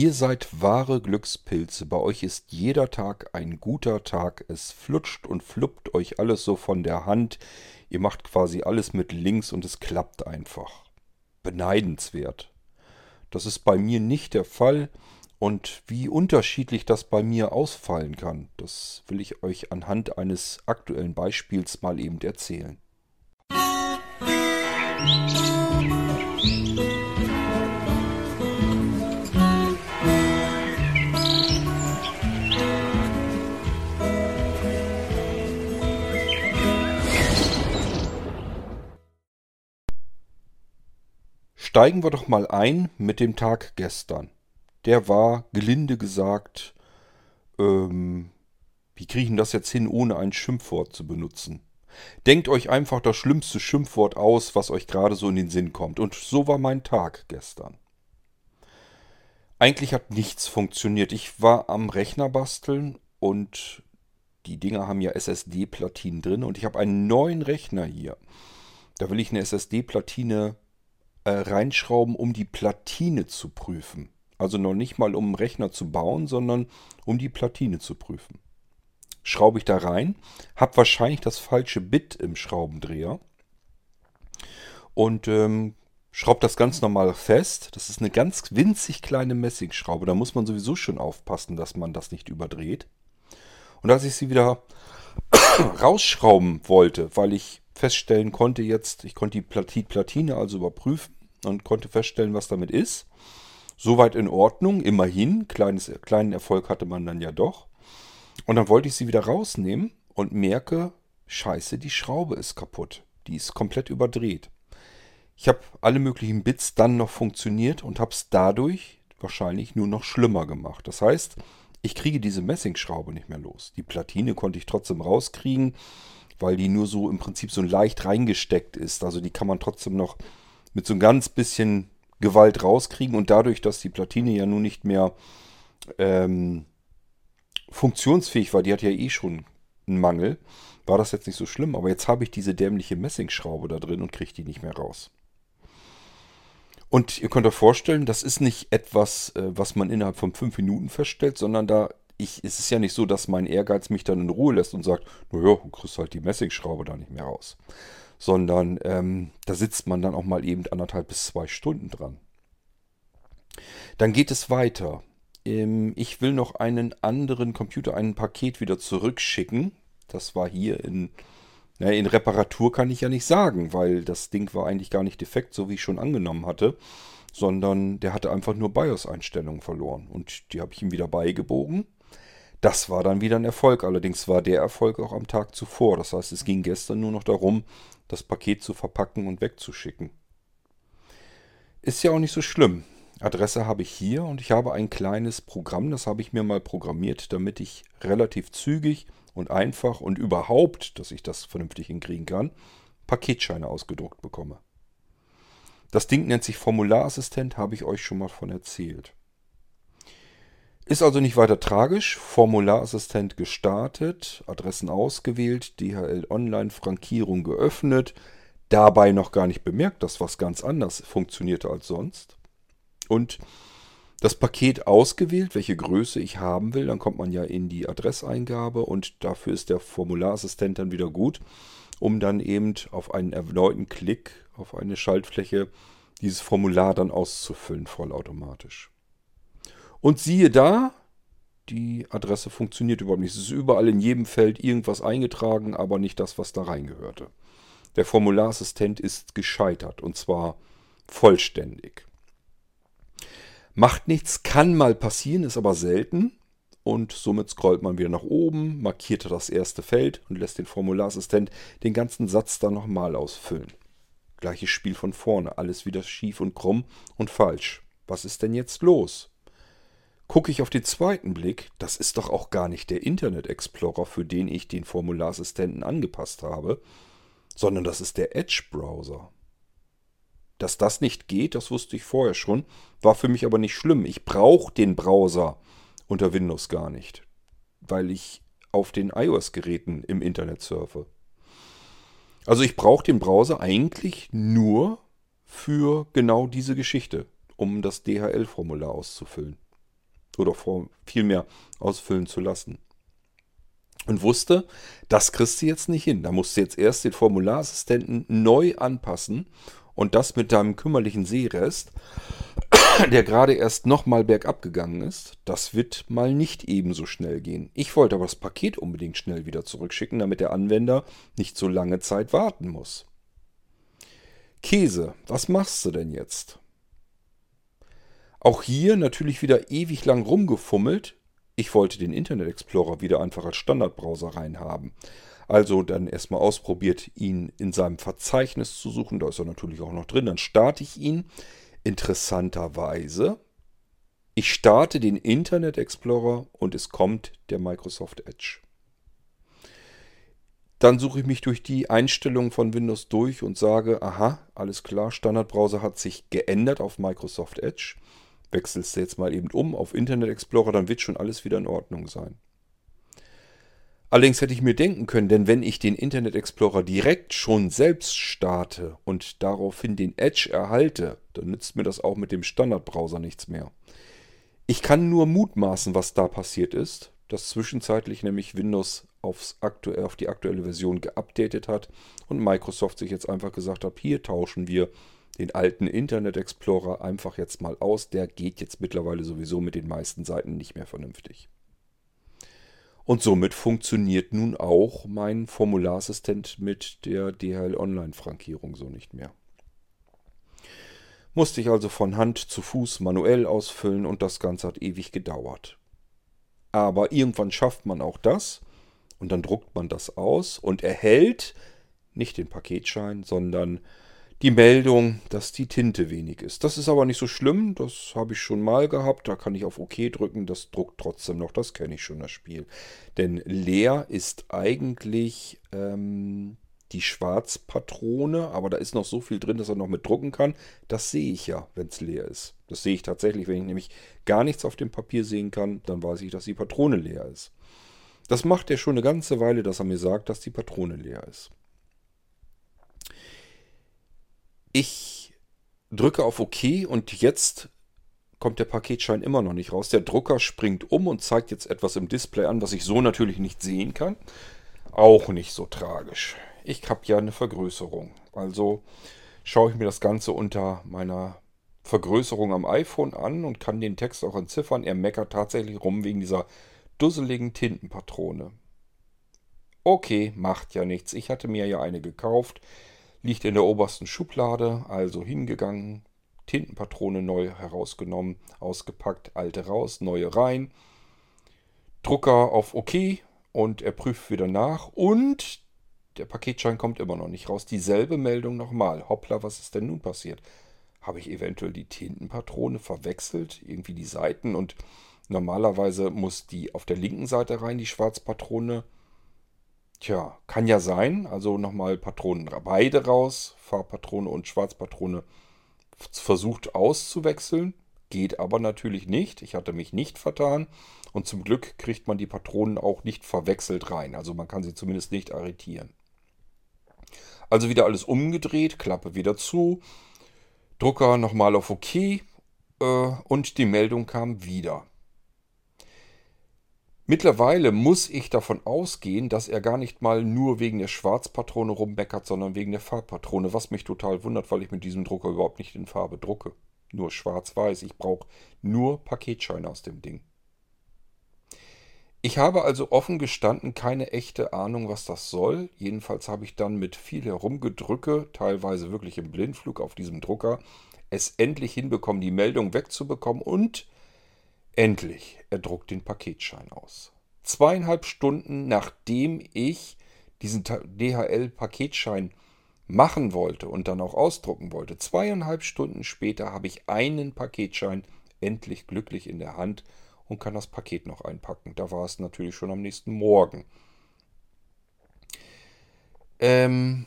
Ihr seid wahre Glückspilze, bei euch ist jeder Tag ein guter Tag, es flutscht und fluppt euch alles so von der Hand, ihr macht quasi alles mit links und es klappt einfach. Beneidenswert. Das ist bei mir nicht der Fall und wie unterschiedlich das bei mir ausfallen kann, das will ich euch anhand eines aktuellen Beispiels mal eben erzählen. Steigen wir doch mal ein mit dem Tag gestern. Der war, gelinde gesagt, ähm, wie kriege ich denn das jetzt hin, ohne ein Schimpfwort zu benutzen? Denkt euch einfach das schlimmste Schimpfwort aus, was euch gerade so in den Sinn kommt. Und so war mein Tag gestern. Eigentlich hat nichts funktioniert. Ich war am Rechner basteln und die Dinger haben ja SSD-Platinen drin und ich habe einen neuen Rechner hier. Da will ich eine SSD-Platine äh, reinschrauben, um die Platine zu prüfen. Also noch nicht mal um einen Rechner zu bauen, sondern um die Platine zu prüfen. Schraube ich da rein, habe wahrscheinlich das falsche Bit im Schraubendreher und ähm, schraube das ganz normal fest. Das ist eine ganz winzig kleine Messingschraube. Da muss man sowieso schon aufpassen, dass man das nicht überdreht. Und als ich sie wieder rausschrauben wollte, weil ich feststellen konnte jetzt, ich konnte die Platine also überprüfen und konnte feststellen, was damit ist. Soweit in Ordnung, immerhin. Kleines, kleinen Erfolg hatte man dann ja doch. Und dann wollte ich sie wieder rausnehmen und merke, scheiße, die Schraube ist kaputt. Die ist komplett überdreht. Ich habe alle möglichen Bits dann noch funktioniert und habe es dadurch wahrscheinlich nur noch schlimmer gemacht. Das heißt, ich kriege diese Messingschraube nicht mehr los. Die Platine konnte ich trotzdem rauskriegen weil die nur so im Prinzip so leicht reingesteckt ist. Also die kann man trotzdem noch mit so ein ganz bisschen Gewalt rauskriegen und dadurch, dass die Platine ja nun nicht mehr ähm, funktionsfähig war, die hat ja eh schon einen Mangel, war das jetzt nicht so schlimm. Aber jetzt habe ich diese dämliche Messingschraube da drin und kriege die nicht mehr raus. Und ihr könnt euch vorstellen, das ist nicht etwas, äh, was man innerhalb von fünf Minuten feststellt, sondern da ich, es ist ja nicht so, dass mein Ehrgeiz mich dann in Ruhe lässt und sagt, naja, du kriegst halt die Messingschraube da nicht mehr raus. Sondern ähm, da sitzt man dann auch mal eben anderthalb bis zwei Stunden dran. Dann geht es weiter. Ähm, ich will noch einen anderen Computer, ein Paket wieder zurückschicken. Das war hier in, na, in Reparatur kann ich ja nicht sagen, weil das Ding war eigentlich gar nicht defekt, so wie ich schon angenommen hatte sondern der hatte einfach nur BIOS-Einstellungen verloren. Und die habe ich ihm wieder beigebogen. Das war dann wieder ein Erfolg. Allerdings war der Erfolg auch am Tag zuvor. Das heißt, es ging gestern nur noch darum, das Paket zu verpacken und wegzuschicken. Ist ja auch nicht so schlimm. Adresse habe ich hier und ich habe ein kleines Programm, das habe ich mir mal programmiert, damit ich relativ zügig und einfach und überhaupt, dass ich das vernünftig hinkriegen kann, Paketscheine ausgedruckt bekomme. Das Ding nennt sich Formularassistent, habe ich euch schon mal von erzählt. Ist also nicht weiter tragisch. Formularassistent gestartet, Adressen ausgewählt, DHL Online Frankierung geöffnet. Dabei noch gar nicht bemerkt, dass was ganz anders funktionierte als sonst. Und das Paket ausgewählt, welche Größe ich haben will. Dann kommt man ja in die Adresseingabe und dafür ist der Formularassistent dann wieder gut, um dann eben auf einen erneuten Klick auf eine Schaltfläche dieses Formular dann auszufüllen, vollautomatisch. Und siehe da, die Adresse funktioniert überhaupt nicht. Es ist überall in jedem Feld irgendwas eingetragen, aber nicht das, was da reingehörte. Der Formularassistent ist gescheitert und zwar vollständig. Macht nichts, kann mal passieren, ist aber selten. Und somit scrollt man wieder nach oben, markiert das erste Feld und lässt den Formularassistent den ganzen Satz dann nochmal ausfüllen. Gleiches Spiel von vorne, alles wieder schief und krumm und falsch. Was ist denn jetzt los? Gucke ich auf den zweiten Blick, das ist doch auch gar nicht der Internet Explorer, für den ich den Formularassistenten angepasst habe, sondern das ist der Edge-Browser. Dass das nicht geht, das wusste ich vorher schon, war für mich aber nicht schlimm. Ich brauche den Browser unter Windows gar nicht, weil ich auf den iOS-Geräten im Internet surfe. Also ich brauche den Browser eigentlich nur für genau diese Geschichte, um das DHL-Formular auszufüllen. Oder vielmehr ausfüllen zu lassen. Und wusste, das kriegst du jetzt nicht hin. Da musst du jetzt erst den Formularassistenten neu anpassen und das mit deinem kümmerlichen Seerest, der gerade erst nochmal bergab gegangen ist, das wird mal nicht ebenso schnell gehen. Ich wollte aber das Paket unbedingt schnell wieder zurückschicken, damit der Anwender nicht so lange Zeit warten muss. Käse, was machst du denn jetzt? Auch hier natürlich wieder ewig lang rumgefummelt. Ich wollte den Internet Explorer wieder einfach als Standardbrowser reinhaben. Also dann erstmal ausprobiert, ihn in seinem Verzeichnis zu suchen. Da ist er natürlich auch noch drin. Dann starte ich ihn. Interessanterweise, ich starte den Internet Explorer und es kommt der Microsoft Edge. Dann suche ich mich durch die Einstellungen von Windows durch und sage, aha, alles klar, Standardbrowser hat sich geändert auf Microsoft Edge. Wechselst du jetzt mal eben um auf Internet Explorer, dann wird schon alles wieder in Ordnung sein. Allerdings hätte ich mir denken können, denn wenn ich den Internet Explorer direkt schon selbst starte und daraufhin den Edge erhalte, dann nützt mir das auch mit dem Standardbrowser nichts mehr. Ich kann nur mutmaßen, was da passiert ist, dass zwischenzeitlich nämlich Windows aufs aktuell, auf die aktuelle Version geupdatet hat und Microsoft sich jetzt einfach gesagt hat, hier tauschen wir den alten Internet Explorer einfach jetzt mal aus. Der geht jetzt mittlerweile sowieso mit den meisten Seiten nicht mehr vernünftig. Und somit funktioniert nun auch mein Formularassistent mit der DHL Online-Frankierung so nicht mehr. Musste ich also von Hand zu Fuß manuell ausfüllen und das Ganze hat ewig gedauert. Aber irgendwann schafft man auch das und dann druckt man das aus und erhält nicht den Paketschein, sondern die Meldung, dass die Tinte wenig ist. Das ist aber nicht so schlimm, das habe ich schon mal gehabt. Da kann ich auf OK drücken, das druckt trotzdem noch, das kenne ich schon, das Spiel. Denn leer ist eigentlich ähm, die Schwarzpatrone, aber da ist noch so viel drin, dass er noch mit drucken kann. Das sehe ich ja, wenn es leer ist. Das sehe ich tatsächlich, wenn ich nämlich gar nichts auf dem Papier sehen kann, dann weiß ich, dass die Patrone leer ist. Das macht er schon eine ganze Weile, dass er mir sagt, dass die Patrone leer ist. Ich drücke auf OK und jetzt kommt der Paketschein immer noch nicht raus. Der Drucker springt um und zeigt jetzt etwas im Display an, was ich so natürlich nicht sehen kann. Auch nicht so tragisch. Ich habe ja eine Vergrößerung. Also schaue ich mir das Ganze unter meiner Vergrößerung am iPhone an und kann den Text auch entziffern. Er meckert tatsächlich rum wegen dieser dusseligen Tintenpatrone. Okay, macht ja nichts. Ich hatte mir ja eine gekauft. Liegt in der obersten Schublade, also hingegangen, Tintenpatrone neu herausgenommen, ausgepackt, alte raus, neue rein. Drucker auf OK und er prüft wieder nach und der Paketschein kommt immer noch nicht raus. Dieselbe Meldung nochmal. Hoppla, was ist denn nun passiert? Habe ich eventuell die Tintenpatrone verwechselt? Irgendwie die Seiten und Normalerweise muss die auf der linken Seite rein, die Schwarzpatrone. Tja, kann ja sein. Also nochmal Patronen beide raus. Farbpatrone und Schwarzpatrone versucht auszuwechseln. Geht aber natürlich nicht. Ich hatte mich nicht vertan. Und zum Glück kriegt man die Patronen auch nicht verwechselt rein. Also man kann sie zumindest nicht arretieren. Also wieder alles umgedreht, Klappe wieder zu. Drucker nochmal auf OK. Äh, und die Meldung kam wieder. Mittlerweile muss ich davon ausgehen, dass er gar nicht mal nur wegen der Schwarzpatrone rummeckert, sondern wegen der Farbpatrone, was mich total wundert, weil ich mit diesem Drucker überhaupt nicht in Farbe drucke. Nur schwarz-weiß. Ich brauche nur Paketscheine aus dem Ding. Ich habe also offen gestanden keine echte Ahnung, was das soll. Jedenfalls habe ich dann mit viel Herumgedrücke, teilweise wirklich im Blindflug auf diesem Drucker, es endlich hinbekommen, die Meldung wegzubekommen und Endlich, er druckt den Paketschein aus. Zweieinhalb Stunden nachdem ich diesen DHL-Paketschein machen wollte und dann auch ausdrucken wollte, zweieinhalb Stunden später habe ich einen Paketschein endlich glücklich in der Hand und kann das Paket noch einpacken. Da war es natürlich schon am nächsten Morgen. Ähm,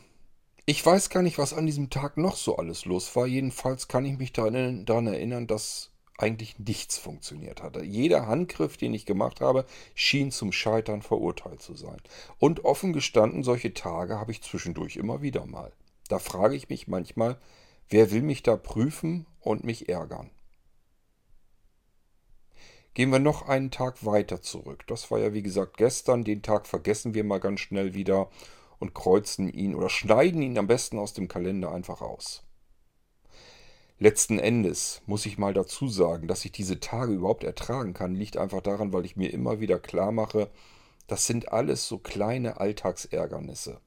ich weiß gar nicht, was an diesem Tag noch so alles los war. Jedenfalls kann ich mich daran erinnern, dass eigentlich nichts funktioniert hatte. Jeder Handgriff, den ich gemacht habe, schien zum Scheitern verurteilt zu sein. Und offen gestanden, solche Tage habe ich zwischendurch immer wieder mal. Da frage ich mich manchmal, wer will mich da prüfen und mich ärgern? gehen wir noch einen Tag weiter zurück. Das war ja wie gesagt gestern. Den Tag vergessen wir mal ganz schnell wieder und kreuzen ihn oder schneiden ihn am besten aus dem Kalender einfach aus. Letzten Endes muss ich mal dazu sagen, dass ich diese Tage überhaupt ertragen kann, liegt einfach daran, weil ich mir immer wieder klar mache, das sind alles so kleine Alltagsärgernisse.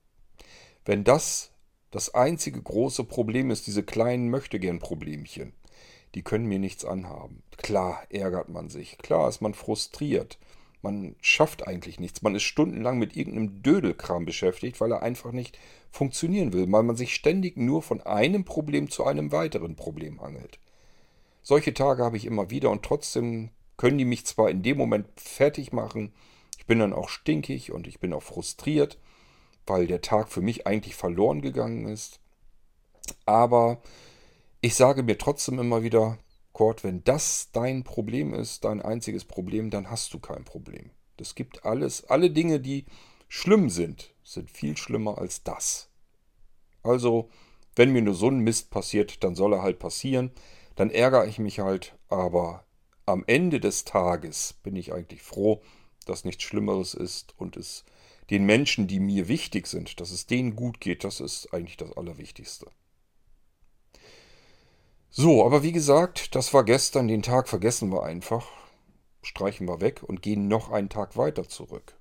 Wenn das das einzige große Problem ist, diese kleinen Möchtegern-Problemchen, die können mir nichts anhaben. Klar ärgert man sich, klar ist man frustriert, man schafft eigentlich nichts, man ist stundenlang mit irgendeinem Dödelkram beschäftigt, weil er einfach nicht funktionieren will, weil man sich ständig nur von einem Problem zu einem weiteren Problem hangelt. Solche Tage habe ich immer wieder und trotzdem können die mich zwar in dem Moment fertig machen, ich bin dann auch stinkig und ich bin auch frustriert, weil der Tag für mich eigentlich verloren gegangen ist. Aber ich sage mir trotzdem immer wieder, Kurt, wenn das dein Problem ist, dein einziges Problem, dann hast du kein Problem. Das gibt alles, alle Dinge, die schlimm sind, sind viel schlimmer als das. Also, wenn mir nur so ein Mist passiert, dann soll er halt passieren. Dann ärgere ich mich halt, aber am Ende des Tages bin ich eigentlich froh, dass nichts Schlimmeres ist und es den Menschen, die mir wichtig sind, dass es denen gut geht, das ist eigentlich das Allerwichtigste. So, aber wie gesagt, das war gestern, den Tag vergessen wir einfach, streichen wir weg und gehen noch einen Tag weiter zurück.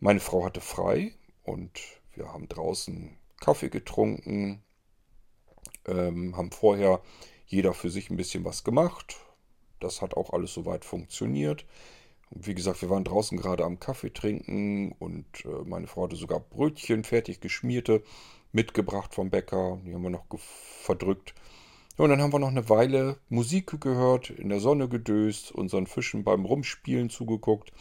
Meine Frau hatte frei und wir haben draußen Kaffee getrunken, ähm, haben vorher jeder für sich ein bisschen was gemacht. Das hat auch alles soweit funktioniert. Und wie gesagt, wir waren draußen gerade am Kaffee trinken und äh, meine Frau hatte sogar Brötchen, fertig geschmierte, mitgebracht vom Bäcker. Die haben wir noch verdrückt. Ja, und dann haben wir noch eine Weile Musik gehört, in der Sonne gedöst, unseren Fischen beim Rumspielen zugeguckt.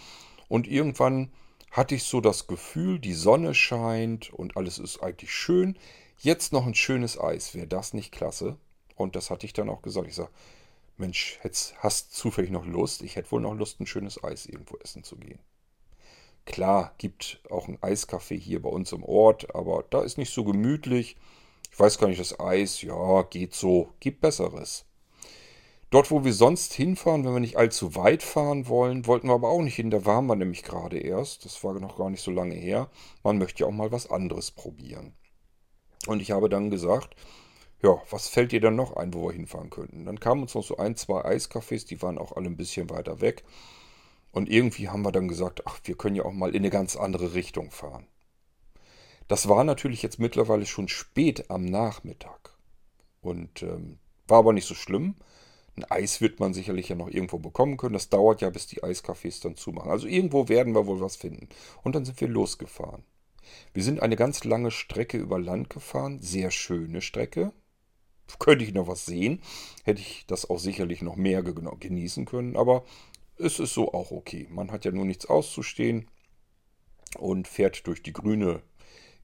Und irgendwann hatte ich so das Gefühl, die Sonne scheint und alles ist eigentlich schön. Jetzt noch ein schönes Eis, wäre das nicht klasse? Und das hatte ich dann auch gesagt. Ich sage, Mensch, hast zufällig noch Lust? Ich hätte wohl noch Lust, ein schönes Eis irgendwo essen zu gehen. Klar, gibt auch ein Eiscafé hier bei uns im Ort, aber da ist nicht so gemütlich. Ich weiß gar nicht, das Eis, ja, geht so, gibt Besseres. Dort, wo wir sonst hinfahren, wenn wir nicht allzu weit fahren wollen, wollten wir aber auch nicht hin. Da waren wir nämlich gerade erst. Das war noch gar nicht so lange her. Man möchte ja auch mal was anderes probieren. Und ich habe dann gesagt, ja, was fällt dir dann noch ein, wo wir hinfahren könnten? Dann kamen uns noch so ein, zwei Eiscafés, die waren auch alle ein bisschen weiter weg. Und irgendwie haben wir dann gesagt, ach, wir können ja auch mal in eine ganz andere Richtung fahren. Das war natürlich jetzt mittlerweile schon spät am Nachmittag. Und ähm, war aber nicht so schlimm. Ein Eis wird man sicherlich ja noch irgendwo bekommen können. Das dauert ja, bis die Eiscafés dann zumachen. Also irgendwo werden wir wohl was finden. Und dann sind wir losgefahren. Wir sind eine ganz lange Strecke über Land gefahren. Sehr schöne Strecke könnte ich noch was sehen, hätte ich das auch sicherlich noch mehr genießen können, aber es ist so auch okay. Man hat ja nur nichts auszustehen und fährt durch die grüne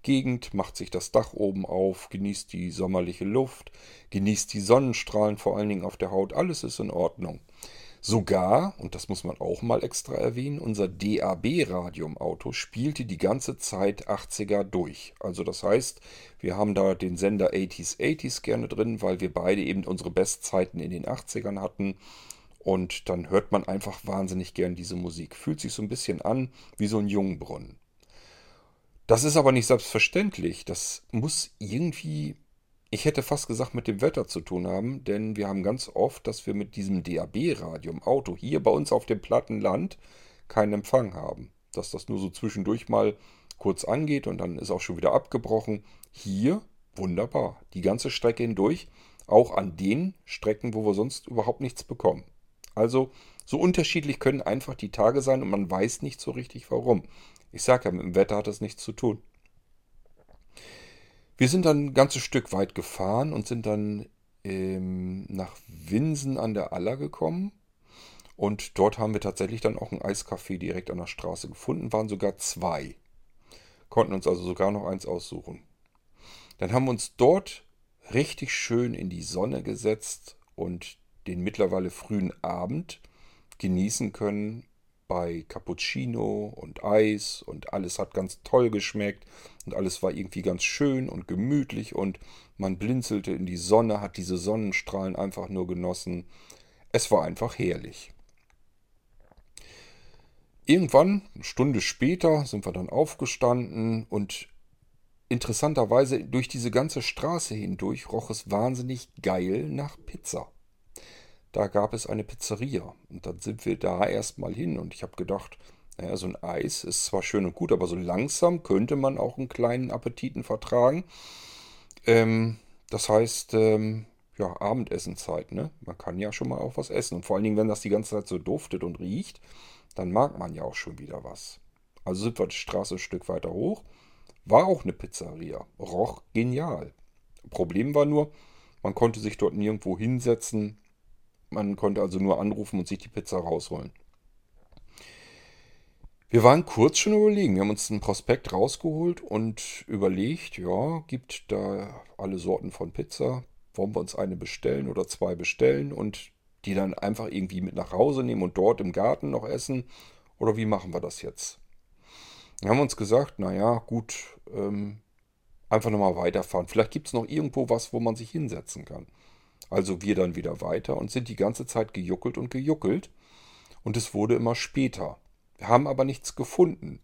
Gegend, macht sich das Dach oben auf, genießt die sommerliche Luft, genießt die Sonnenstrahlen vor allen Dingen auf der Haut, alles ist in Ordnung. Sogar, und das muss man auch mal extra erwähnen, unser DAB-Radio im Auto spielte die ganze Zeit 80er durch. Also das heißt, wir haben da den Sender 80s 80s gerne drin, weil wir beide eben unsere Bestzeiten in den 80ern hatten. Und dann hört man einfach wahnsinnig gern diese Musik. Fühlt sich so ein bisschen an wie so ein Jungbrunnen. Das ist aber nicht selbstverständlich. Das muss irgendwie ich hätte fast gesagt, mit dem Wetter zu tun haben, denn wir haben ganz oft, dass wir mit diesem DAB-Radio im Auto hier bei uns auf dem platten Land keinen Empfang haben. Dass das nur so zwischendurch mal kurz angeht und dann ist auch schon wieder abgebrochen. Hier wunderbar, die ganze Strecke hindurch, auch an den Strecken, wo wir sonst überhaupt nichts bekommen. Also so unterschiedlich können einfach die Tage sein und man weiß nicht so richtig warum. Ich sage ja, mit dem Wetter hat das nichts zu tun. Wir sind dann ein ganzes Stück weit gefahren und sind dann ähm, nach Winsen an der Aller gekommen. Und dort haben wir tatsächlich dann auch ein Eiscafé direkt an der Straße gefunden, waren sogar zwei. Konnten uns also sogar noch eins aussuchen. Dann haben wir uns dort richtig schön in die Sonne gesetzt und den mittlerweile frühen Abend genießen können bei Cappuccino und Eis und alles hat ganz toll geschmeckt und alles war irgendwie ganz schön und gemütlich und man blinzelte in die Sonne, hat diese Sonnenstrahlen einfach nur genossen. Es war einfach herrlich. Irgendwann, eine Stunde später, sind wir dann aufgestanden und interessanterweise durch diese ganze Straße hindurch roch es wahnsinnig geil nach Pizza. Da gab es eine Pizzeria und dann sind wir da erstmal hin und ich habe gedacht, naja, so ein Eis ist zwar schön und gut, aber so langsam könnte man auch einen kleinen Appetiten vertragen. Ähm, das heißt, ähm, ja, Abendessenzeit, ne? Man kann ja schon mal auch was essen. Und vor allen Dingen, wenn das die ganze Zeit so duftet und riecht, dann mag man ja auch schon wieder was. Also sind wir die Straße ein Stück weiter hoch. War auch eine Pizzeria. Roch genial. Problem war nur, man konnte sich dort nirgendwo hinsetzen. Man konnte also nur anrufen und sich die Pizza rausholen. Wir waren kurz schon überlegen. Wir haben uns einen Prospekt rausgeholt und überlegt, ja, gibt da alle Sorten von Pizza. Wollen wir uns eine bestellen oder zwei bestellen und die dann einfach irgendwie mit nach Hause nehmen und dort im Garten noch essen? Oder wie machen wir das jetzt? Wir haben uns gesagt, naja, gut, ähm, einfach nochmal weiterfahren. Vielleicht gibt es noch irgendwo was, wo man sich hinsetzen kann. Also wir dann wieder weiter und sind die ganze Zeit gejuckelt und gejuckelt. Und es wurde immer später. Wir haben aber nichts gefunden.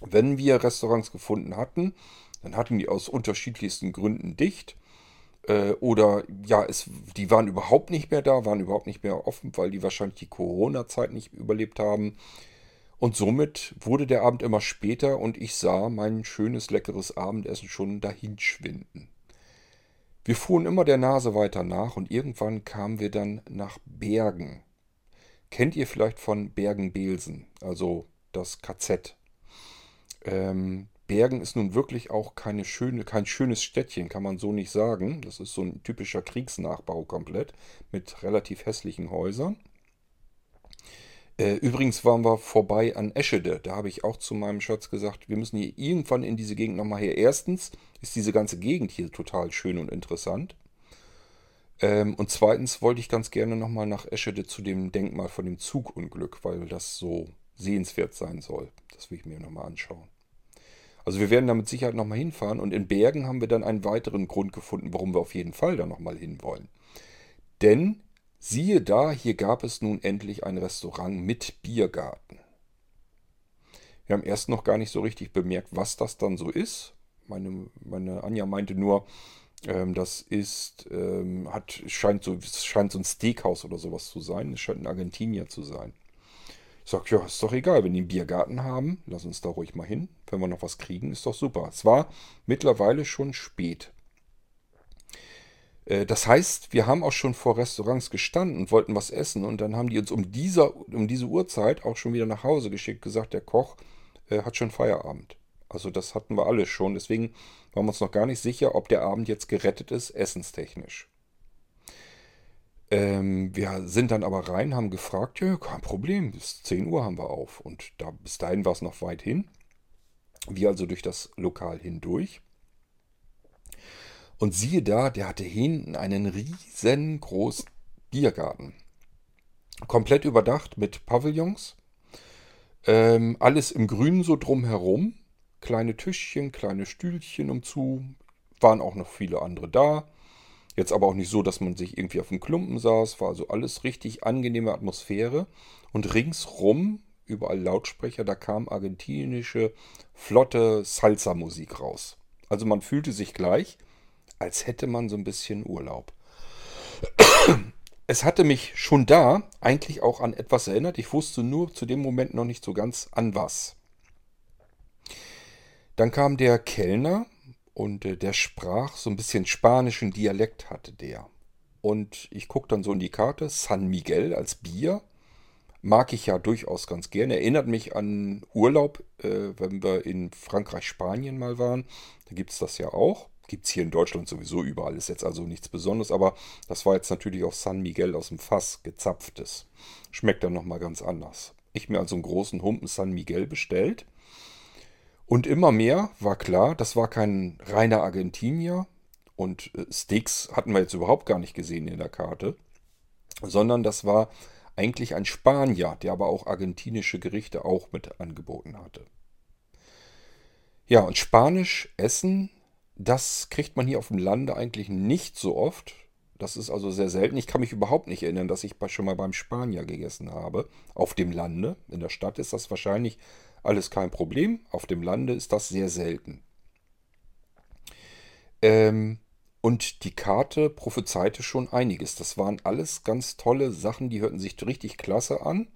Wenn wir Restaurants gefunden hatten, dann hatten die aus unterschiedlichsten Gründen dicht. Äh, oder ja, es, die waren überhaupt nicht mehr da, waren überhaupt nicht mehr offen, weil die wahrscheinlich die Corona-Zeit nicht überlebt haben. Und somit wurde der Abend immer später und ich sah mein schönes, leckeres Abendessen schon dahinschwinden. Wir fuhren immer der Nase weiter nach und irgendwann kamen wir dann nach Bergen. Kennt ihr vielleicht von Bergen-Belsen, also das KZ? Ähm, Bergen ist nun wirklich auch keine schöne, kein schönes Städtchen, kann man so nicht sagen. Das ist so ein typischer Kriegsnachbau komplett mit relativ hässlichen Häusern. Äh, übrigens waren wir vorbei an Eschede. Da habe ich auch zu meinem Schatz gesagt, wir müssen hier irgendwann in diese Gegend nochmal her. Erstens ist diese ganze Gegend hier total schön und interessant. Ähm, und zweitens wollte ich ganz gerne nochmal nach Eschede zu dem Denkmal von dem Zugunglück, weil das so sehenswert sein soll. Das will ich mir nochmal anschauen. Also wir werden da mit Sicherheit nochmal hinfahren und in Bergen haben wir dann einen weiteren Grund gefunden, warum wir auf jeden Fall da nochmal hinwollen. Denn siehe da, hier gab es nun endlich ein Restaurant mit Biergarten. Wir haben erst noch gar nicht so richtig bemerkt, was das dann so ist. Meine, meine Anja meinte nur, ähm, das ist, ähm, hat, scheint so, scheint so ein Steakhouse oder sowas zu sein. Es scheint ein Argentinier zu sein. Ich sag, ja, ist doch egal, wenn die einen Biergarten haben, lass uns da ruhig mal hin. Wenn wir noch was kriegen, ist doch super. Es war mittlerweile schon spät. Äh, das heißt, wir haben auch schon vor Restaurants gestanden und wollten was essen und dann haben die uns um, dieser, um diese Uhrzeit auch schon wieder nach Hause geschickt, gesagt, der Koch äh, hat schon Feierabend. Also das hatten wir alle schon. Deswegen waren wir uns noch gar nicht sicher, ob der Abend jetzt gerettet ist, essenstechnisch. Ähm, wir sind dann aber rein, haben gefragt, ja, kein Problem, bis 10 Uhr haben wir auf. Und da, bis dahin war es noch weit hin. Wir also durch das Lokal hindurch. Und siehe da, der hatte hinten einen riesengroßen Biergarten. Komplett überdacht mit Pavillons. Ähm, alles im Grünen so drumherum kleine Tischchen, kleine Stühlchen umzu. Waren auch noch viele andere da. Jetzt aber auch nicht so, dass man sich irgendwie auf dem Klumpen saß. War also alles richtig angenehme Atmosphäre. Und ringsrum, überall Lautsprecher, da kam argentinische, flotte Salsa-Musik raus. Also man fühlte sich gleich, als hätte man so ein bisschen Urlaub. Es hatte mich schon da eigentlich auch an etwas erinnert. Ich wusste nur zu dem Moment noch nicht so ganz an was. Dann kam der Kellner und äh, der sprach so ein bisschen spanischen Dialekt hatte der. Und ich gucke dann so in die Karte, San Miguel als Bier. Mag ich ja durchaus ganz gerne. Erinnert mich an Urlaub, äh, wenn wir in Frankreich, Spanien mal waren. Da gibt es das ja auch. Gibt es hier in Deutschland sowieso überall. Ist jetzt also nichts Besonderes. Aber das war jetzt natürlich auch San Miguel aus dem Fass, gezapftes. Schmeckt dann nochmal ganz anders. Ich mir also einen großen Humpen San Miguel bestellt. Und immer mehr war klar, das war kein reiner Argentinier und äh, Steaks hatten wir jetzt überhaupt gar nicht gesehen in der Karte, sondern das war eigentlich ein Spanier, der aber auch argentinische Gerichte auch mit angeboten hatte. Ja, und Spanisch essen, das kriegt man hier auf dem Lande eigentlich nicht so oft. Das ist also sehr selten. Ich kann mich überhaupt nicht erinnern, dass ich schon mal beim Spanier gegessen habe. Auf dem Lande. In der Stadt ist das wahrscheinlich alles kein Problem. Auf dem Lande ist das sehr selten. Ähm, und die Karte prophezeite schon einiges. Das waren alles ganz tolle Sachen, die hörten sich richtig klasse an.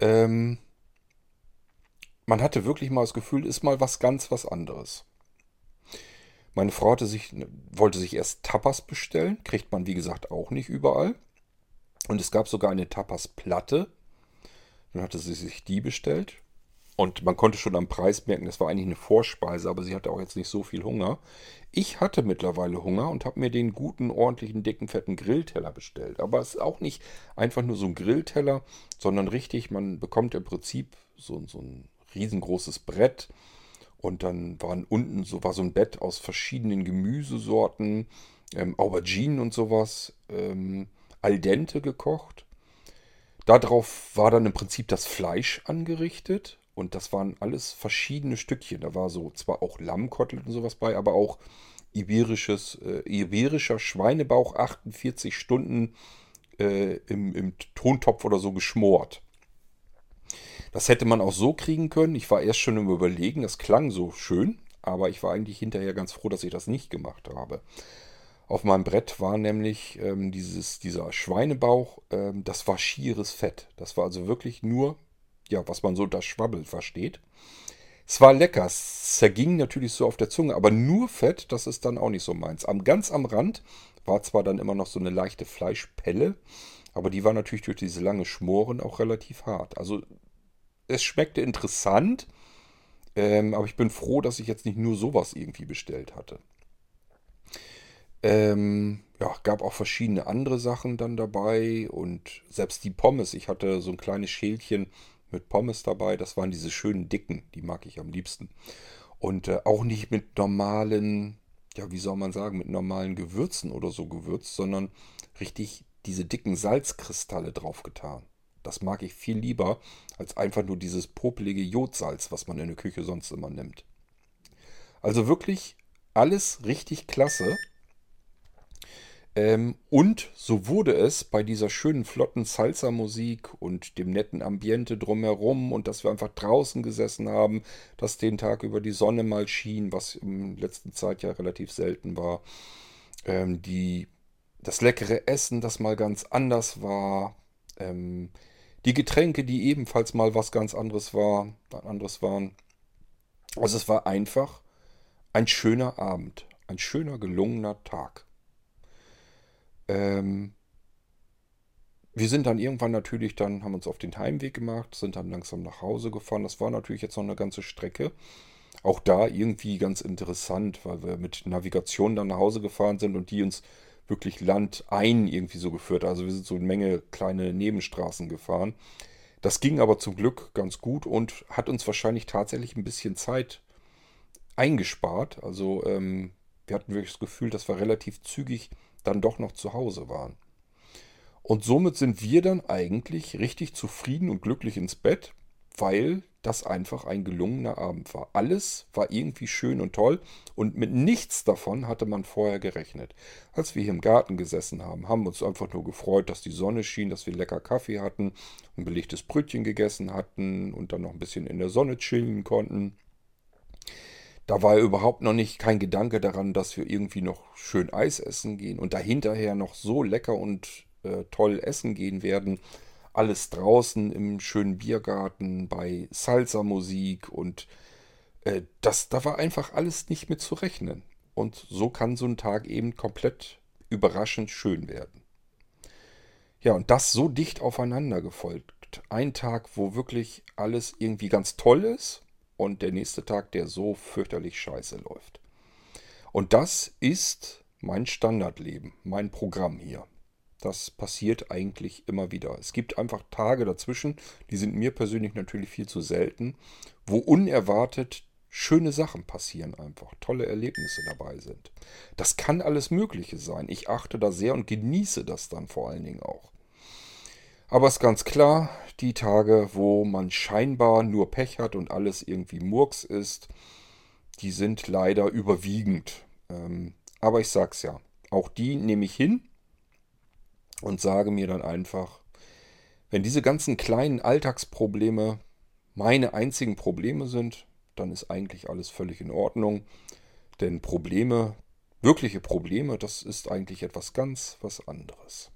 Ähm, man hatte wirklich mal das Gefühl, ist mal was ganz was anderes. Meine Frau hatte sich, wollte sich erst Tapas bestellen. Kriegt man, wie gesagt, auch nicht überall. Und es gab sogar eine Tapas-Platte. Dann hatte sie sich die bestellt. Und man konnte schon am Preis merken, das war eigentlich eine Vorspeise, aber sie hatte auch jetzt nicht so viel Hunger. Ich hatte mittlerweile Hunger und habe mir den guten, ordentlichen, dicken, fetten Grillteller bestellt. Aber es ist auch nicht einfach nur so ein Grillteller, sondern richtig, man bekommt im Prinzip so, so ein riesengroßes Brett. Und dann waren unten so, war so ein Bett aus verschiedenen Gemüsesorten, ähm, Auberginen und sowas, ähm, al dente gekocht. Darauf war dann im Prinzip das Fleisch angerichtet und das waren alles verschiedene Stückchen. Da war so zwar auch Lammkotelett und sowas bei, aber auch iberisches, äh, iberischer Schweinebauch 48 Stunden äh, im, im Tontopf oder so geschmort. Das hätte man auch so kriegen können. Ich war erst schon im Überlegen, das klang so schön, aber ich war eigentlich hinterher ganz froh, dass ich das nicht gemacht habe. Auf meinem Brett war nämlich ähm, dieses, dieser Schweinebauch, ähm, das war schieres Fett. Das war also wirklich nur ja, was man so das Schwabbel versteht. Es war lecker, es zerging natürlich so auf der Zunge, aber nur Fett, das ist dann auch nicht so meins. Am, ganz am Rand war zwar dann immer noch so eine leichte Fleischpelle, aber die war natürlich durch diese lange Schmoren auch relativ hart. Also es schmeckte interessant, ähm, aber ich bin froh, dass ich jetzt nicht nur sowas irgendwie bestellt hatte. Ähm, ja, gab auch verschiedene andere Sachen dann dabei und selbst die Pommes. Ich hatte so ein kleines Schälchen mit Pommes dabei. Das waren diese schönen dicken, die mag ich am liebsten. Und äh, auch nicht mit normalen, ja, wie soll man sagen, mit normalen Gewürzen oder so gewürzt, sondern richtig diese dicken Salzkristalle draufgetan. Das mag ich viel lieber als einfach nur dieses popelige Jodsalz, was man in der Küche sonst immer nimmt. Also wirklich alles richtig klasse. Ähm, und so wurde es bei dieser schönen, flotten Salsa-Musik und dem netten Ambiente drumherum und dass wir einfach draußen gesessen haben, dass den Tag über die Sonne mal schien, was in letzter Zeit ja relativ selten war. Ähm, die, das leckere Essen, das mal ganz anders war. Ähm, die Getränke, die ebenfalls mal was ganz anderes war, anderes waren. Also es war einfach ein schöner Abend, ein schöner, gelungener Tag. Ähm, wir sind dann irgendwann natürlich dann, haben uns auf den Heimweg gemacht, sind dann langsam nach Hause gefahren. Das war natürlich jetzt noch eine ganze Strecke. Auch da irgendwie ganz interessant, weil wir mit Navigation dann nach Hause gefahren sind und die uns wirklich landein irgendwie so geführt. Also wir sind so eine Menge kleine Nebenstraßen gefahren. Das ging aber zum Glück ganz gut und hat uns wahrscheinlich tatsächlich ein bisschen Zeit eingespart. Also ähm, wir hatten wirklich das Gefühl, dass wir relativ zügig dann doch noch zu Hause waren. Und somit sind wir dann eigentlich richtig zufrieden und glücklich ins Bett, weil das einfach ein gelungener Abend war. Alles war irgendwie schön und toll und mit nichts davon hatte man vorher gerechnet. Als wir hier im Garten gesessen haben, haben wir uns einfach nur gefreut, dass die Sonne schien, dass wir lecker Kaffee hatten, ein belegtes Brötchen gegessen hatten und dann noch ein bisschen in der Sonne chillen konnten. Da war überhaupt noch nicht kein Gedanke daran, dass wir irgendwie noch schön Eis essen gehen und dahinterher noch so lecker und äh, toll essen gehen werden. Alles draußen im schönen Biergarten bei Salsa-Musik und äh, das, da war einfach alles nicht mit zu rechnen. Und so kann so ein Tag eben komplett überraschend schön werden. Ja, und das so dicht aufeinander gefolgt. Ein Tag, wo wirklich alles irgendwie ganz toll ist und der nächste Tag, der so fürchterlich scheiße läuft. Und das ist mein Standardleben, mein Programm hier. Das passiert eigentlich immer wieder. Es gibt einfach Tage dazwischen, die sind mir persönlich natürlich viel zu selten, wo unerwartet schöne Sachen passieren einfach, tolle Erlebnisse dabei sind. Das kann alles Mögliche sein. Ich achte da sehr und genieße das dann vor allen Dingen auch. Aber es ist ganz klar, die Tage, wo man scheinbar nur Pech hat und alles irgendwie Murks ist, die sind leider überwiegend. Ähm, aber ich sag's ja, auch die nehme ich hin und sage mir dann einfach, wenn diese ganzen kleinen Alltagsprobleme meine einzigen Probleme sind, dann ist eigentlich alles völlig in Ordnung. Denn Probleme, wirkliche Probleme, das ist eigentlich etwas ganz was anderes.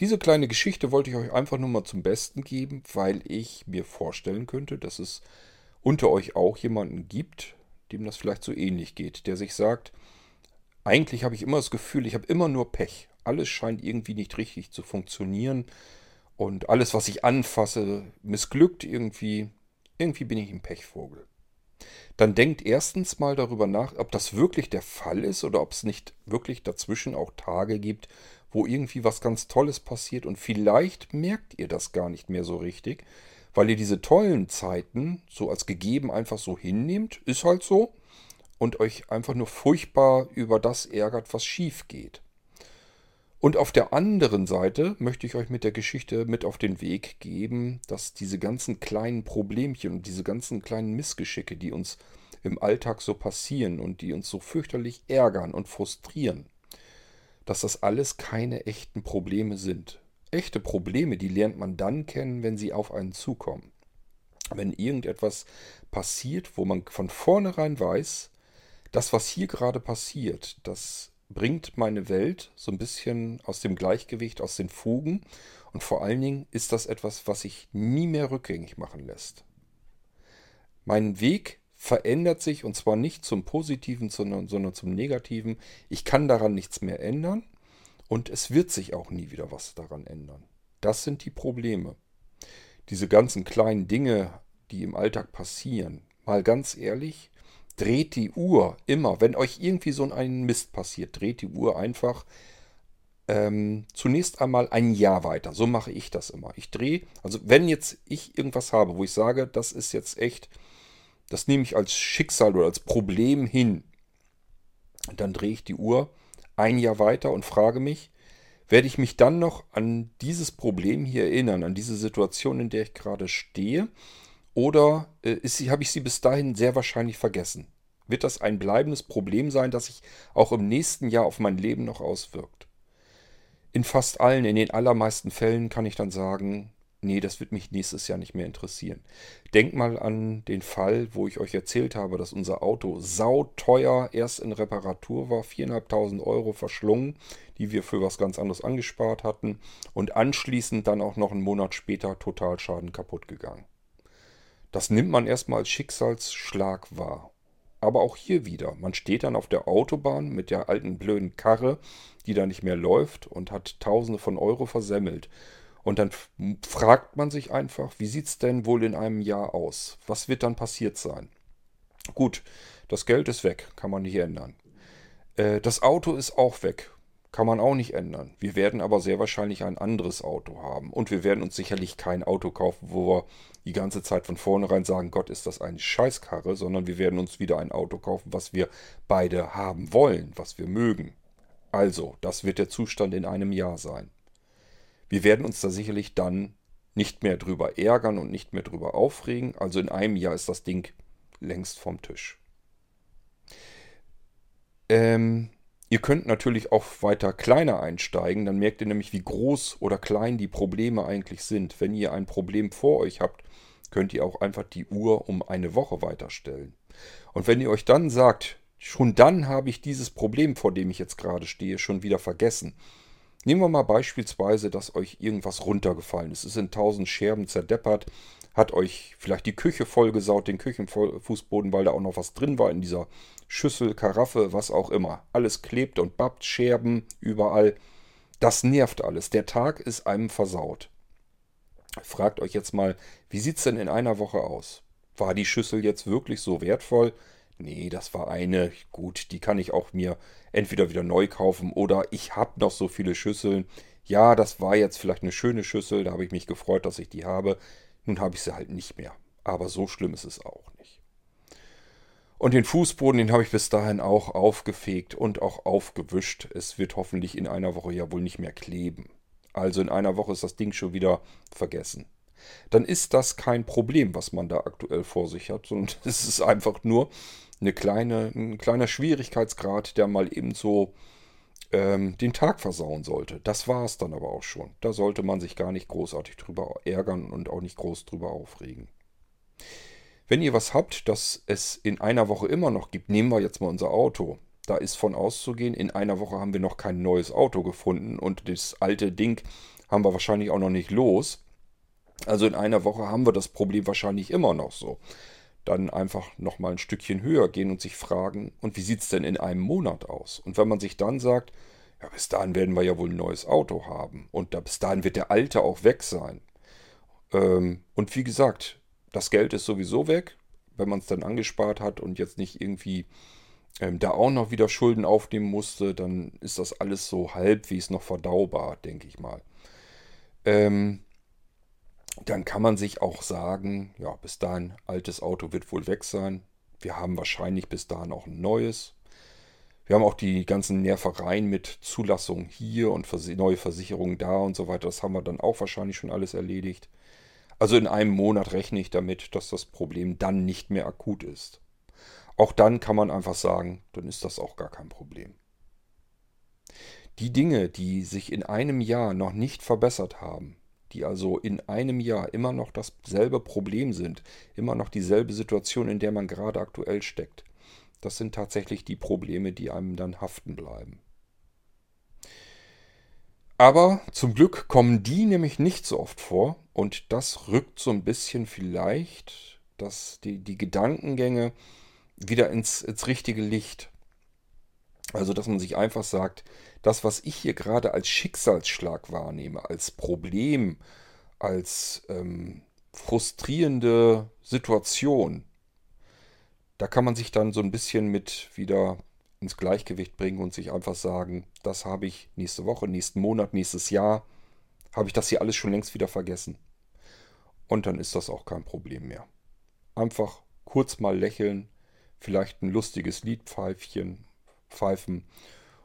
Diese kleine Geschichte wollte ich euch einfach nur mal zum Besten geben, weil ich mir vorstellen könnte, dass es unter euch auch jemanden gibt, dem das vielleicht so ähnlich geht, der sich sagt, eigentlich habe ich immer das Gefühl, ich habe immer nur Pech. Alles scheint irgendwie nicht richtig zu funktionieren und alles, was ich anfasse, missglückt irgendwie. Irgendwie bin ich ein Pechvogel. Dann denkt erstens mal darüber nach, ob das wirklich der Fall ist oder ob es nicht wirklich dazwischen auch Tage gibt, wo irgendwie was ganz Tolles passiert und vielleicht merkt ihr das gar nicht mehr so richtig, weil ihr diese tollen Zeiten so als gegeben einfach so hinnehmt, ist halt so, und euch einfach nur furchtbar über das ärgert, was schief geht. Und auf der anderen Seite möchte ich euch mit der Geschichte mit auf den Weg geben, dass diese ganzen kleinen Problemchen und diese ganzen kleinen Missgeschicke, die uns im Alltag so passieren und die uns so fürchterlich ärgern und frustrieren, dass das alles keine echten Probleme sind. Echte Probleme, die lernt man dann kennen, wenn sie auf einen zukommen. Wenn irgendetwas passiert, wo man von vornherein weiß, das, was hier gerade passiert, das bringt meine Welt so ein bisschen aus dem Gleichgewicht, aus den Fugen. Und vor allen Dingen ist das etwas, was sich nie mehr rückgängig machen lässt. Mein Weg verändert sich und zwar nicht zum Positiven, sondern, sondern zum Negativen. Ich kann daran nichts mehr ändern und es wird sich auch nie wieder was daran ändern. Das sind die Probleme. Diese ganzen kleinen Dinge, die im Alltag passieren, mal ganz ehrlich, dreht die Uhr immer, wenn euch irgendwie so ein Mist passiert, dreht die Uhr einfach ähm, zunächst einmal ein Jahr weiter. So mache ich das immer. Ich drehe, also wenn jetzt ich irgendwas habe, wo ich sage, das ist jetzt echt, das nehme ich als Schicksal oder als Problem hin, dann drehe ich die Uhr ein Jahr weiter und frage mich, werde ich mich dann noch an dieses Problem hier erinnern, an diese Situation, in der ich gerade stehe? Oder äh, habe ich sie bis dahin sehr wahrscheinlich vergessen? Wird das ein bleibendes Problem sein, das sich auch im nächsten Jahr auf mein Leben noch auswirkt? In fast allen, in den allermeisten Fällen kann ich dann sagen, nee, das wird mich nächstes Jahr nicht mehr interessieren. Denkt mal an den Fall, wo ich euch erzählt habe, dass unser Auto sauteuer erst in Reparatur war, 4.500 Euro verschlungen, die wir für was ganz anderes angespart hatten und anschließend dann auch noch einen Monat später Totalschaden kaputt gegangen. Das nimmt man erstmal als Schicksalsschlag wahr. Aber auch hier wieder, man steht dann auf der Autobahn mit der alten blöden Karre, die da nicht mehr läuft und hat Tausende von Euro versemmelt. Und dann fragt man sich einfach, wie sieht es denn wohl in einem Jahr aus? Was wird dann passiert sein? Gut, das Geld ist weg, kann man nicht ändern. Äh, das Auto ist auch weg. Kann man auch nicht ändern. Wir werden aber sehr wahrscheinlich ein anderes Auto haben. Und wir werden uns sicherlich kein Auto kaufen, wo wir die ganze Zeit von vornherein sagen, Gott, ist das eine Scheißkarre, sondern wir werden uns wieder ein Auto kaufen, was wir beide haben wollen, was wir mögen. Also, das wird der Zustand in einem Jahr sein. Wir werden uns da sicherlich dann nicht mehr drüber ärgern und nicht mehr drüber aufregen. Also in einem Jahr ist das Ding längst vom Tisch. Ähm, Ihr könnt natürlich auch weiter kleiner einsteigen, dann merkt ihr nämlich, wie groß oder klein die Probleme eigentlich sind. Wenn ihr ein Problem vor euch habt, könnt ihr auch einfach die Uhr um eine Woche weiterstellen. Und wenn ihr euch dann sagt, schon dann habe ich dieses Problem, vor dem ich jetzt gerade stehe, schon wieder vergessen. Nehmen wir mal beispielsweise, dass euch irgendwas runtergefallen ist. Es sind tausend Scherben zerdeppert, hat euch vielleicht die Küche vollgesaut, den Küchenfußboden, weil da auch noch was drin war in dieser Schüssel, Karaffe, was auch immer. Alles klebt und babbt, Scherben überall. Das nervt alles. Der Tag ist einem versaut. Fragt euch jetzt mal, wie sieht es denn in einer Woche aus? War die Schüssel jetzt wirklich so wertvoll? Nee, das war eine. Gut, die kann ich auch mir entweder wieder neu kaufen oder ich habe noch so viele Schüsseln. Ja, das war jetzt vielleicht eine schöne Schüssel, da habe ich mich gefreut, dass ich die habe. Nun habe ich sie halt nicht mehr. Aber so schlimm ist es auch nicht. Und den Fußboden, den habe ich bis dahin auch aufgefegt und auch aufgewischt. Es wird hoffentlich in einer Woche ja wohl nicht mehr kleben. Also in einer Woche ist das Ding schon wieder vergessen. Dann ist das kein Problem, was man da aktuell vor sich hat, sondern es ist einfach nur eine kleine, ein kleiner Schwierigkeitsgrad, der mal eben so ähm, den Tag versauen sollte. Das war es dann aber auch schon. Da sollte man sich gar nicht großartig drüber ärgern und auch nicht groß drüber aufregen. Wenn ihr was habt, das es in einer Woche immer noch gibt, nehmen wir jetzt mal unser Auto. Da ist von auszugehen, in einer Woche haben wir noch kein neues Auto gefunden und das alte Ding haben wir wahrscheinlich auch noch nicht los. Also in einer Woche haben wir das Problem wahrscheinlich immer noch so. Dann einfach nochmal ein Stückchen höher gehen und sich fragen, und wie sieht es denn in einem Monat aus? Und wenn man sich dann sagt, ja, bis dahin werden wir ja wohl ein neues Auto haben und da, bis dahin wird der alte auch weg sein. Ähm, und wie gesagt, das Geld ist sowieso weg, wenn man es dann angespart hat und jetzt nicht irgendwie ähm, da auch noch wieder Schulden aufnehmen musste, dann ist das alles so halbwegs noch verdaubar, denke ich mal. Ähm, dann kann man sich auch sagen, ja, bis dahin, altes Auto wird wohl weg sein. Wir haben wahrscheinlich bis dahin auch ein neues. Wir haben auch die ganzen Nervereien mit Zulassung hier und neue Versicherungen da und so weiter. Das haben wir dann auch wahrscheinlich schon alles erledigt. Also in einem Monat rechne ich damit, dass das Problem dann nicht mehr akut ist. Auch dann kann man einfach sagen, dann ist das auch gar kein Problem. Die Dinge, die sich in einem Jahr noch nicht verbessert haben, die also in einem Jahr immer noch dasselbe Problem sind, immer noch dieselbe Situation, in der man gerade aktuell steckt, das sind tatsächlich die Probleme, die einem dann haften bleiben. Aber zum Glück kommen die nämlich nicht so oft vor und das rückt so ein bisschen vielleicht dass die, die Gedankengänge wieder ins, ins richtige Licht. Also, dass man sich einfach sagt, das, was ich hier gerade als Schicksalsschlag wahrnehme, als Problem, als ähm, frustrierende Situation, da kann man sich dann so ein bisschen mit wieder ins Gleichgewicht bringen und sich einfach sagen, das habe ich nächste Woche, nächsten Monat, nächstes Jahr, habe ich das hier alles schon längst wieder vergessen. Und dann ist das auch kein Problem mehr. Einfach kurz mal lächeln, vielleicht ein lustiges Liedpfeifchen pfeifen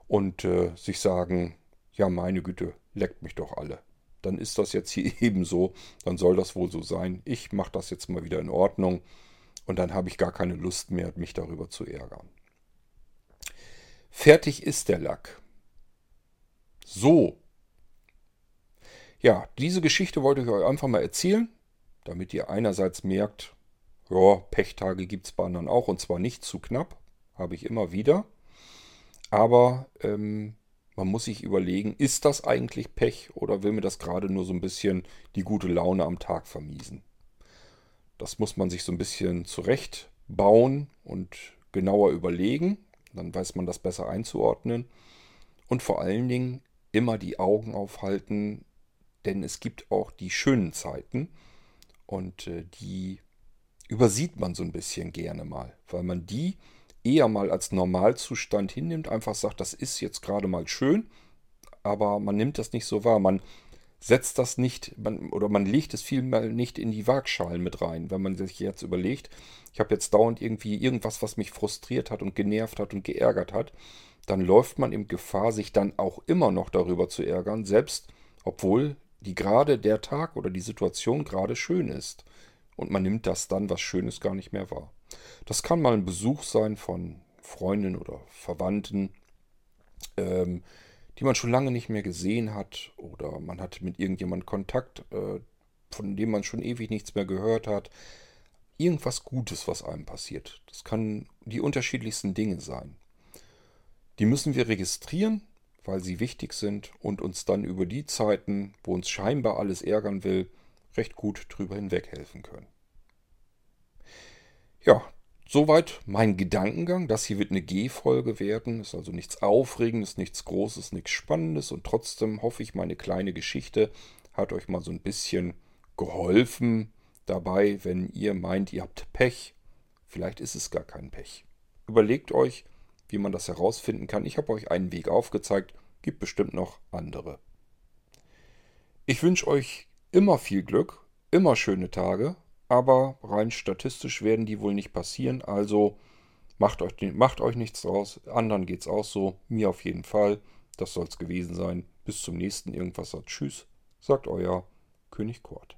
und äh, sich sagen, ja meine Güte, leckt mich doch alle. Dann ist das jetzt hier eben so, dann soll das wohl so sein. Ich mache das jetzt mal wieder in Ordnung und dann habe ich gar keine Lust mehr, mich darüber zu ärgern. Fertig ist der Lack. So. Ja, diese Geschichte wollte ich euch einfach mal erzählen, damit ihr einerseits merkt, ja, Pechtage gibt es bei anderen auch und zwar nicht zu knapp, habe ich immer wieder. Aber ähm, man muss sich überlegen, ist das eigentlich Pech oder will mir das gerade nur so ein bisschen die gute Laune am Tag vermiesen? Das muss man sich so ein bisschen zurechtbauen und genauer überlegen. Dann weiß man das besser einzuordnen. Und vor allen Dingen immer die Augen aufhalten, denn es gibt auch die schönen Zeiten und äh, die übersieht man so ein bisschen gerne mal, weil man die eher mal als Normalzustand hinnimmt, einfach sagt, das ist jetzt gerade mal schön, aber man nimmt das nicht so wahr. Man setzt das nicht, man, oder man legt es vielmal nicht in die Waagschalen mit rein. Wenn man sich jetzt überlegt, ich habe jetzt dauernd irgendwie irgendwas, was mich frustriert hat und genervt hat und geärgert hat, dann läuft man in Gefahr, sich dann auch immer noch darüber zu ärgern, selbst obwohl die gerade der Tag oder die Situation gerade schön ist. Und man nimmt das dann, was Schönes, gar nicht mehr wahr. Das kann mal ein Besuch sein von Freunden oder Verwandten, ähm, die man schon lange nicht mehr gesehen hat. Oder man hat mit irgendjemandem Kontakt, äh, von dem man schon ewig nichts mehr gehört hat. Irgendwas Gutes, was einem passiert. Das kann die unterschiedlichsten Dinge sein. Die müssen wir registrieren, weil sie wichtig sind und uns dann über die Zeiten, wo uns scheinbar alles ärgern will, recht gut drüber hinweg helfen können. Ja, soweit mein Gedankengang. Das hier wird eine G-Folge werden. Ist also nichts Aufregendes, nichts Großes, nichts Spannendes. Und trotzdem hoffe ich, meine kleine Geschichte hat euch mal so ein bisschen geholfen dabei, wenn ihr meint, ihr habt Pech. Vielleicht ist es gar kein Pech. Überlegt euch, wie man das herausfinden kann. Ich habe euch einen Weg aufgezeigt, gibt bestimmt noch andere. Ich wünsche euch immer viel Glück, immer schöne Tage aber rein statistisch werden die wohl nicht passieren. Also macht euch, macht euch nichts draus. Anderen geht es auch so. Mir auf jeden Fall. Das soll es gewesen sein. Bis zum nächsten Irgendwas. Tschüss, sagt euer König Kurt.